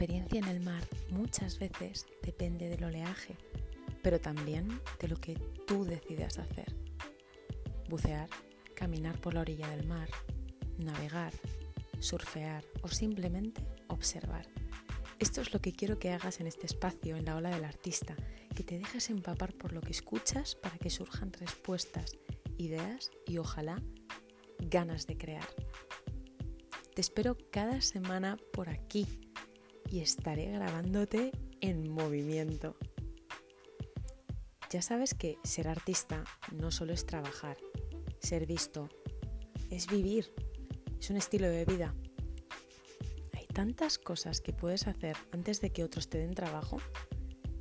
experiencia en el mar muchas veces depende del oleaje, pero también de lo que tú decidas hacer. Bucear, caminar por la orilla del mar, navegar, surfear o simplemente observar. Esto es lo que quiero que hagas en este espacio, en la ola del artista, que te dejes empapar por lo que escuchas para que surjan respuestas, ideas y ojalá ganas de crear. Te espero cada semana por aquí y estaré grabándote en movimiento. Ya sabes que ser artista no solo es trabajar, ser visto, es vivir, es un estilo de vida. Hay tantas cosas que puedes hacer antes de que otros te den trabajo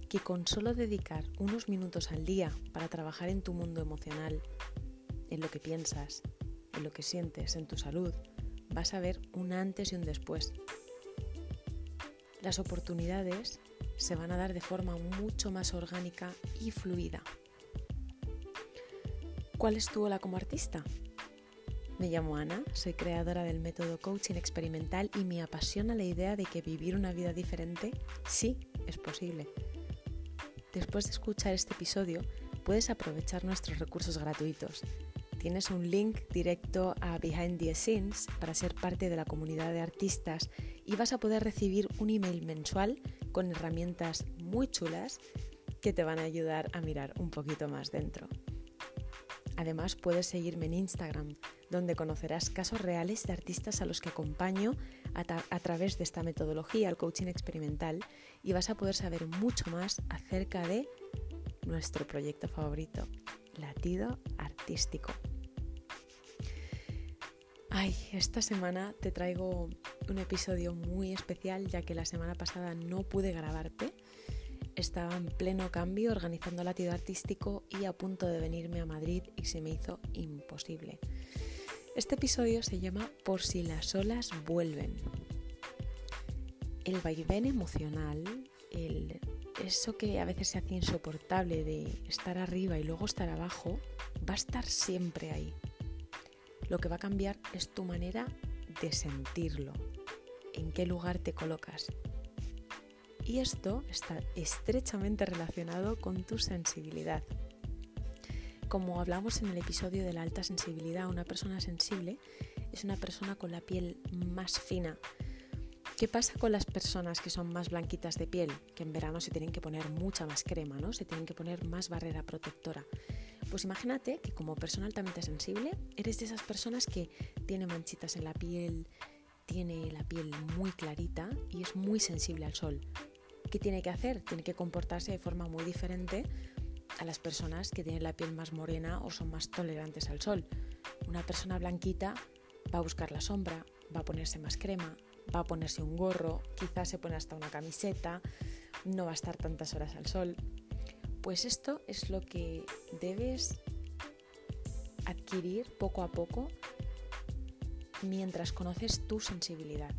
que con solo dedicar unos minutos al día para trabajar en tu mundo emocional, en lo que piensas, en lo que sientes, en tu salud, vas a ver un antes y un después. Las oportunidades se van a dar de forma mucho más orgánica y fluida. ¿Cuál es tu ola como artista? Me llamo Ana, soy creadora del método coaching experimental y me apasiona la idea de que vivir una vida diferente sí es posible. Después de escuchar este episodio, puedes aprovechar nuestros recursos gratuitos tienes un link directo a Behind the Scenes para ser parte de la comunidad de artistas y vas a poder recibir un email mensual con herramientas muy chulas que te van a ayudar a mirar un poquito más dentro. Además puedes seguirme en Instagram, donde conocerás casos reales de artistas a los que acompaño a, a, través de esta metodología, el coaching experimental, y vas a poder saber mucho más acerca de nuestro proyecto favorito, Latido Artístico. Ay, esta semana te traigo un episodio muy especial ya que la semana pasada no pude grabarte. Estaba en pleno cambio organizando latido artístico y a punto de venirme a Madrid y se me hizo imposible. Este episodio se llama Por si las olas vuelven. El vaivén emocional, el, eso que a veces se hace insoportable de estar arriba y luego estar abajo, va a estar siempre ahí. Lo que va a cambiar es tu manera de sentirlo, en qué lugar te colocas. Y esto está estrechamente relacionado con tu sensibilidad. Como hablamos en el episodio de la alta sensibilidad, una persona sensible es una persona con la piel más fina. ¿Qué pasa con las personas que son más blanquitas de piel? Que en verano se tienen que poner mucha más crema, ¿no? Se tienen que poner más barrera protectora. Pues imagínate que como persona altamente sensible eres de esas personas que tiene manchitas en la piel, tiene la piel muy clarita y es muy sensible al sol. ¿Qué tiene que hacer? Tiene que comportarse de forma muy diferente a las personas que tienen la piel más morena o son más tolerantes al sol. Una persona blanquita va a buscar la sombra, va a ponerse más crema, va a ponerse un gorro, quizás se pone hasta una camiseta, no va a estar tantas horas al sol. Pues esto es lo que debes adquirir poco a poco mientras conoces tu sensibilidad.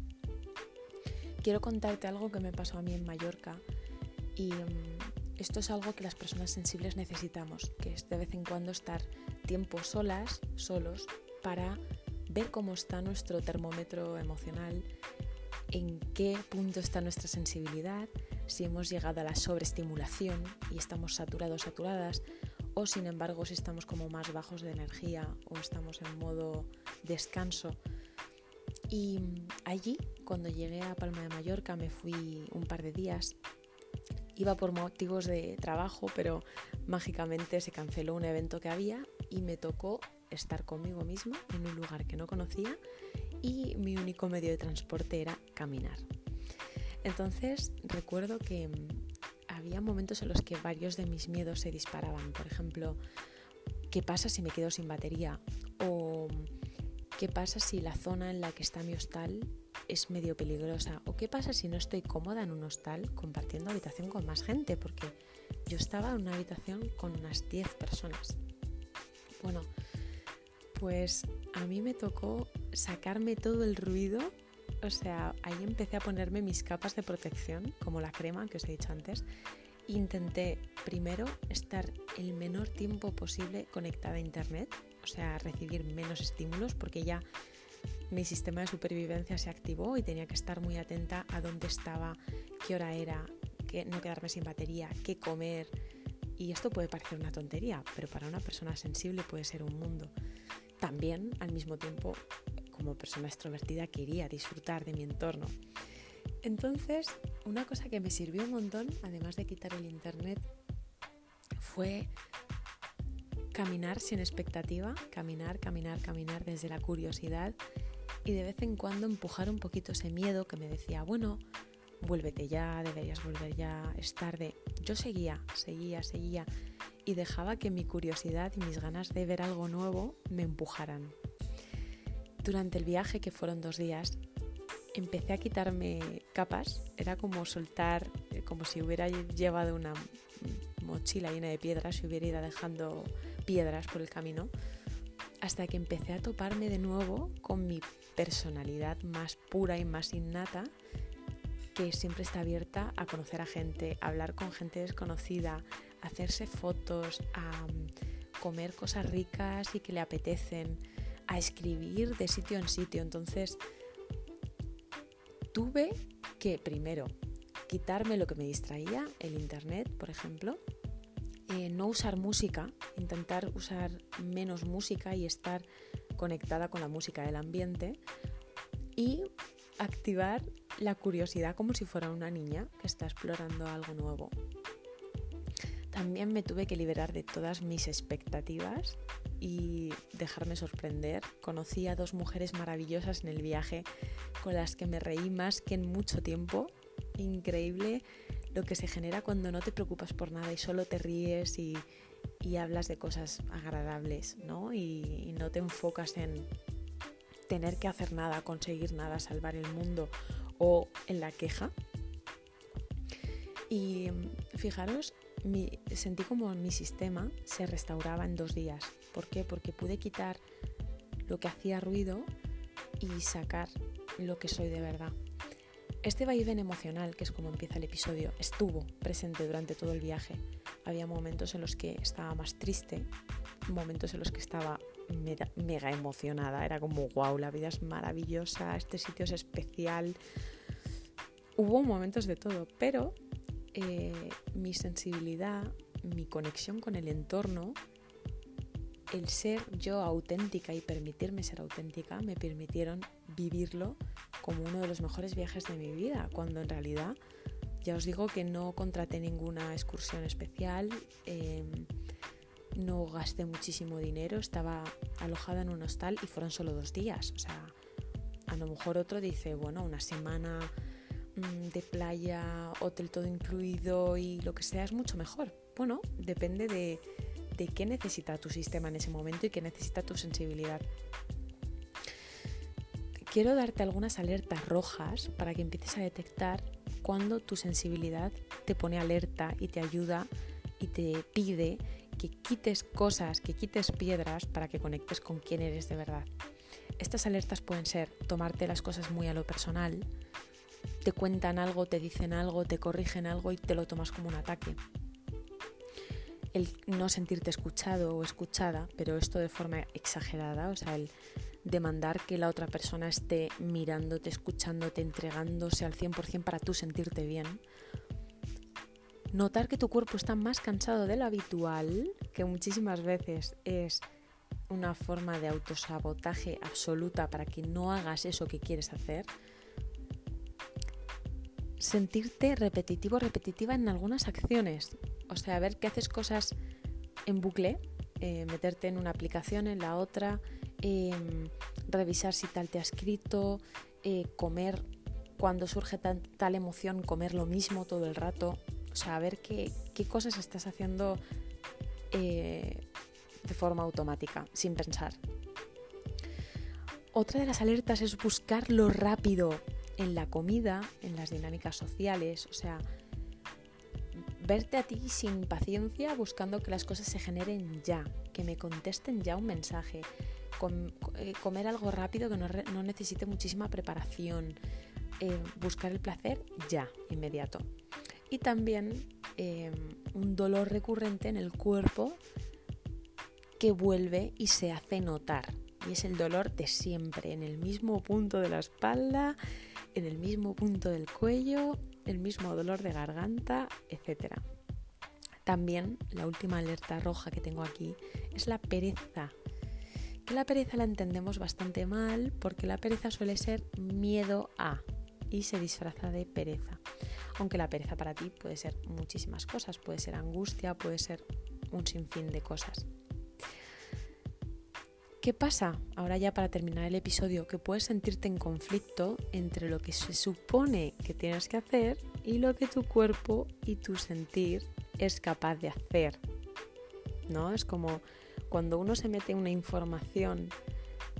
Quiero contarte algo que me pasó a mí en Mallorca y mm, esto es algo que las personas sensibles necesitamos, que es de vez en cuando estar tiempo solas, solos, para ver cómo está nuestro termómetro emocional, en qué punto está nuestra sensibilidad, si hemos llegado a la sobreestimulación y estamos saturados, saturadas, o sin embargo si estamos como más bajos de energía o estamos en modo descanso. Y allí, cuando llegué a Palma de Mallorca, me fui un par de días. Iba por motivos de trabajo, pero mágicamente se canceló un evento que había y me tocó estar conmigo misma en un lugar que no conocía y mi único medio de transporte era caminar. Entonces recuerdo que mm, había momentos en los que varios de mis miedos se disparaban. Por ejemplo, ¿qué pasa si me quedo sin batería? O ¿qué pasa si la zona en la que está mi hostal es medio peligrosa? ¿O qué pasa si no estoy cómoda en un hostal compartiendo habitación con más gente? Porque yo estaba en una habitación con unas 10 personas. Bueno, pues a mí me tocó sacarme todo el ruido o sea, ahí empecé a ponerme mis capas de protección, como la crema que os he dicho antes. Intenté primero estar el menor tiempo posible conectada a internet, o sea, recibir menos estímulos, porque ya mi sistema de supervivencia se activó y tenía que estar muy atenta a dónde estaba, qué hora era, que no quedarme sin batería, qué comer. Y esto puede parecer una tontería, pero para una persona sensible puede ser un mundo. También, al mismo tiempo, como persona extrovertida, quería disfrutar de mi entorno. Entonces, una cosa que me sirvió un montón, además de quitar el internet, fue caminar sin expectativa, caminar, caminar, caminar desde la curiosidad y de vez en cuando empujar un poquito ese miedo que me decía, bueno, vuélvete ya, deberías volver ya, es tarde. Yo seguía, seguía, seguía y dejaba que mi curiosidad y mis ganas de ver algo nuevo me empujaran. Durante el viaje, que fueron dos días, empecé a quitarme capas, era como soltar, eh, como si hubiera llevado una mochila llena de piedras y hubiera ido dejando piedras por el camino, hasta que empecé a toparme de nuevo con mi personalidad más pura y más innata que siempre está abierta a conocer a gente, a hablar con gente desconocida, a hacerse fotos, a mm, comer cosas ricas y que le apetecen, a escribir de sitio en sitio. Entonces, tuve que primero quitarme lo que me distraía, el internet, por ejemplo, eh, no usar música, intentar usar menos música y estar conectada con la música del ambiente y activar la curiosidad como si fuera una niña que está explorando algo nuevo. También me tuve que liberar de todas mis expectativas y dejarme sorprender. Conocí a dos mujeres maravillosas en el viaje con las que me reí más que en mucho tiempo. Increíble lo que se genera cuando no te preocupas por nada y solo te ríes y, hablas de cosas agradables, ¿no? y no te enfocas en tener que hacer nada, conseguir nada, salvar el mundo o en la queja. Y fijaros, sentí como mi sistema se restauraba en dos días. ¿Por qué? Porque pude quitar lo que hacía ruido y sacar lo que soy de verdad. Este vaivén emocional, que es como empieza el episodio, estuvo presente durante todo el viaje. Había momentos en los que estaba más triste, momentos en los que estaba mega, emocionada. Era como, wow, la vida es maravillosa, este sitio es especial. Hubo momentos de todo, pero eh, mi sensibilidad, mi conexión con el entorno, el ser yo auténtica y permitirme ser auténtica me permitieron vivirlo como uno de los mejores viajes de mi vida, cuando en realidad ya os digo que no contraté ninguna excursión especial. Em, no gasté muchísimo dinero, estaba alojada en un hostal y fueron solo dos días. O sea, a lo mejor otro dice, bueno, una semana mm, de playa, hotel todo incluido y lo que sea es mucho mejor. Bueno, depende de, de qué necesita tu sistema en ese momento y qué necesita tu sensibilidad. Quiero darte algunas alertas rojas para que empieces a detectar cuando tu sensibilidad te pone alerta y te ayuda y te pide que quites cosas, que quites piedras para que conectes con quién eres de verdad. Estas alertas pueden ser tomarte las cosas muy a lo personal, te cuentan algo, te dicen algo, te corrigen algo y te lo tomas como un ataque. El no sentirte escuchado o escuchada, pero esto de forma exagerada, o sea, el demandar que la otra persona esté mirándote, escuchándote, entregándose al 100% para tú sentirte bien Notar que tu cuerpo está más cansado de lo habitual, que muchísimas veces es una forma de autosabotaje absoluta para que no hagas eso que quieres hacer. Sentirte repetitivo, repetitiva en algunas acciones. O sea, ver que haces cosas en bucle, eh, meterte en una aplicación, en la otra, em, revisar si tal te ha escrito, eh, comer cuando surge tal emoción, comer lo mismo todo el rato. O sea, ver qué, cosas estás haciendo eh, de forma automática, sin pensar. Otra de las alertas es buscar lo rápido en la comida, en las dinámicas sociales, o sea, verte a ti sin paciencia buscando que las cosas se generen ya, que me contesten ya un mensaje, eh, comer algo rápido que no, necesite muchísima preparación, eh, buscar el placer ya, inmediato. Y también em, un dolor recurrente en el cuerpo que vuelve y se hace notar. y es el dolor de siempre, en el mismo punto de la espalda, en el mismo punto del cuello, el mismo dolor de garganta, etc. También la última alerta roja que tengo aquí es la pereza. Que la pereza la entendemos bastante mal porque la pereza suele ser miedo a y se disfraza de pereza. Aunque la pereza para ti puede ser muchísimas cosas, puede ser angustia, puede ser un sinfín de cosas. ¿Qué pasa? Ahora ya para terminar el episodio, que puedes sentirte en conflicto entre lo que se supone que tienes que hacer y lo que tu cuerpo y tu sentir es capaz de hacer. ¿No? Es como cuando uno se mete en una información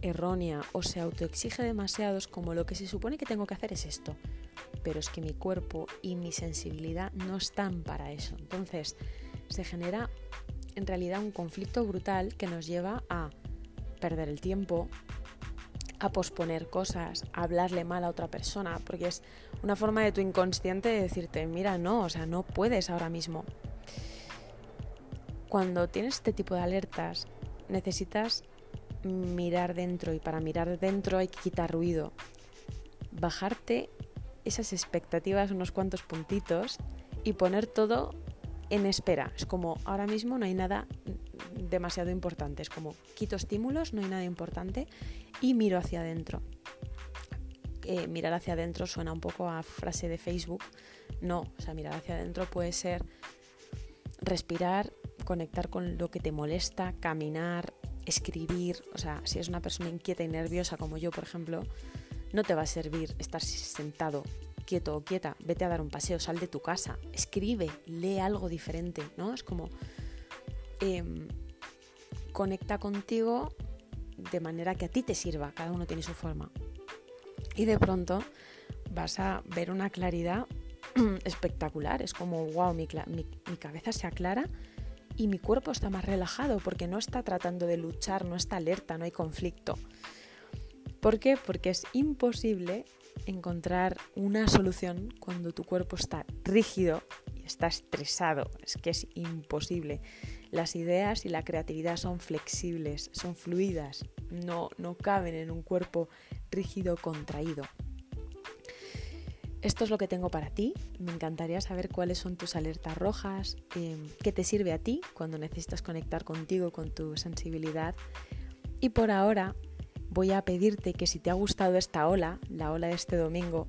errónea o se autoexige demasiado, es como lo que se supone que tengo que hacer es esto. Pero es que mi cuerpo y mi sensibilidad no están para eso. Entonces se genera en realidad un conflicto brutal que nos lleva a perder el tiempo, a posponer cosas, a hablarle mal a otra persona, porque es una forma de tu inconsciente de decirte, mira, no, o sea, no puedes ahora mismo. Cuando tienes este tipo de alertas, necesitas mirar dentro y para mirar dentro hay que quitar ruido, bajarte esas expectativas unos cuantos puntitos y poner todo en espera. Es como ahora mismo no hay nada demasiado importante. Es como quito estímulos, no hay nada importante y miro hacia adentro. Eh, mirar hacia adentro suena un poco a frase de Facebook. No, o sea, mirar hacia adentro puede ser respirar, conectar con lo que te molesta, caminar, escribir. O sea, si es una persona inquieta y nerviosa como yo, por ejemplo, no te va a servir estar sentado quieto o quieta, vete a dar un paseo, sal de tu casa, escribe, lee algo diferente, ¿no? Es como em, conecta contigo de manera que a ti te sirva, cada uno tiene su forma. Y de pronto vas a ver una claridad espectacular, es como, wow, mi, mi cabeza se aclara y mi cuerpo está más relajado porque no está tratando de luchar, no está alerta, no hay conflicto. ¿Por qué? Porque es imposible encontrar una solución cuando tu cuerpo está rígido y está estresado. Es que es imposible. Las ideas y la creatividad son flexibles, son fluidas, no, no caben en un cuerpo rígido, contraído. Esto es lo que tengo para ti. Me encantaría saber cuáles son tus alertas rojas, eh, qué te sirve a ti cuando necesitas conectar contigo, con tu sensibilidad. Y por ahora voy a pedirte que si te ha gustado esta ola, la ola de este domingo,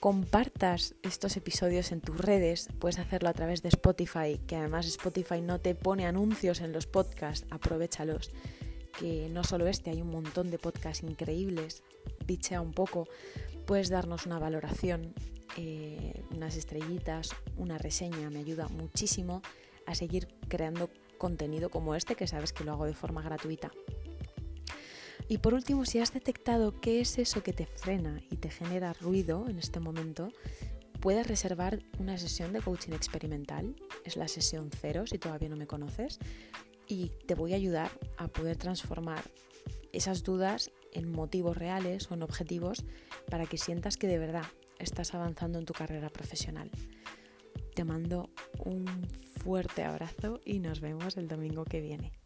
compartas estos episodios en tus redes, puedes hacerlo a través de Spotify, que además Spotify no te pone anuncios en los podcasts, aprovechalos, que no solo este, hay un montón de podcasts increíbles, pichea un poco, puedes darnos una valoración, eh, unas estrellitas, una reseña, me ayuda muchísimo a seguir creando contenido como este, que sabes que lo hago de forma gratuita. Y por último, si has detectado qué es eso que te frena y te genera ruido en este momento, puedes reservar una sesión de coaching experimental. Es la sesión cero si todavía no me conoces. Y te voy a ayudar a poder transformar esas dudas en motivos reales o en objetivos para que sientas que de verdad estás avanzando en tu carrera profesional. Te mando un fuerte abrazo y nos vemos el domingo que viene.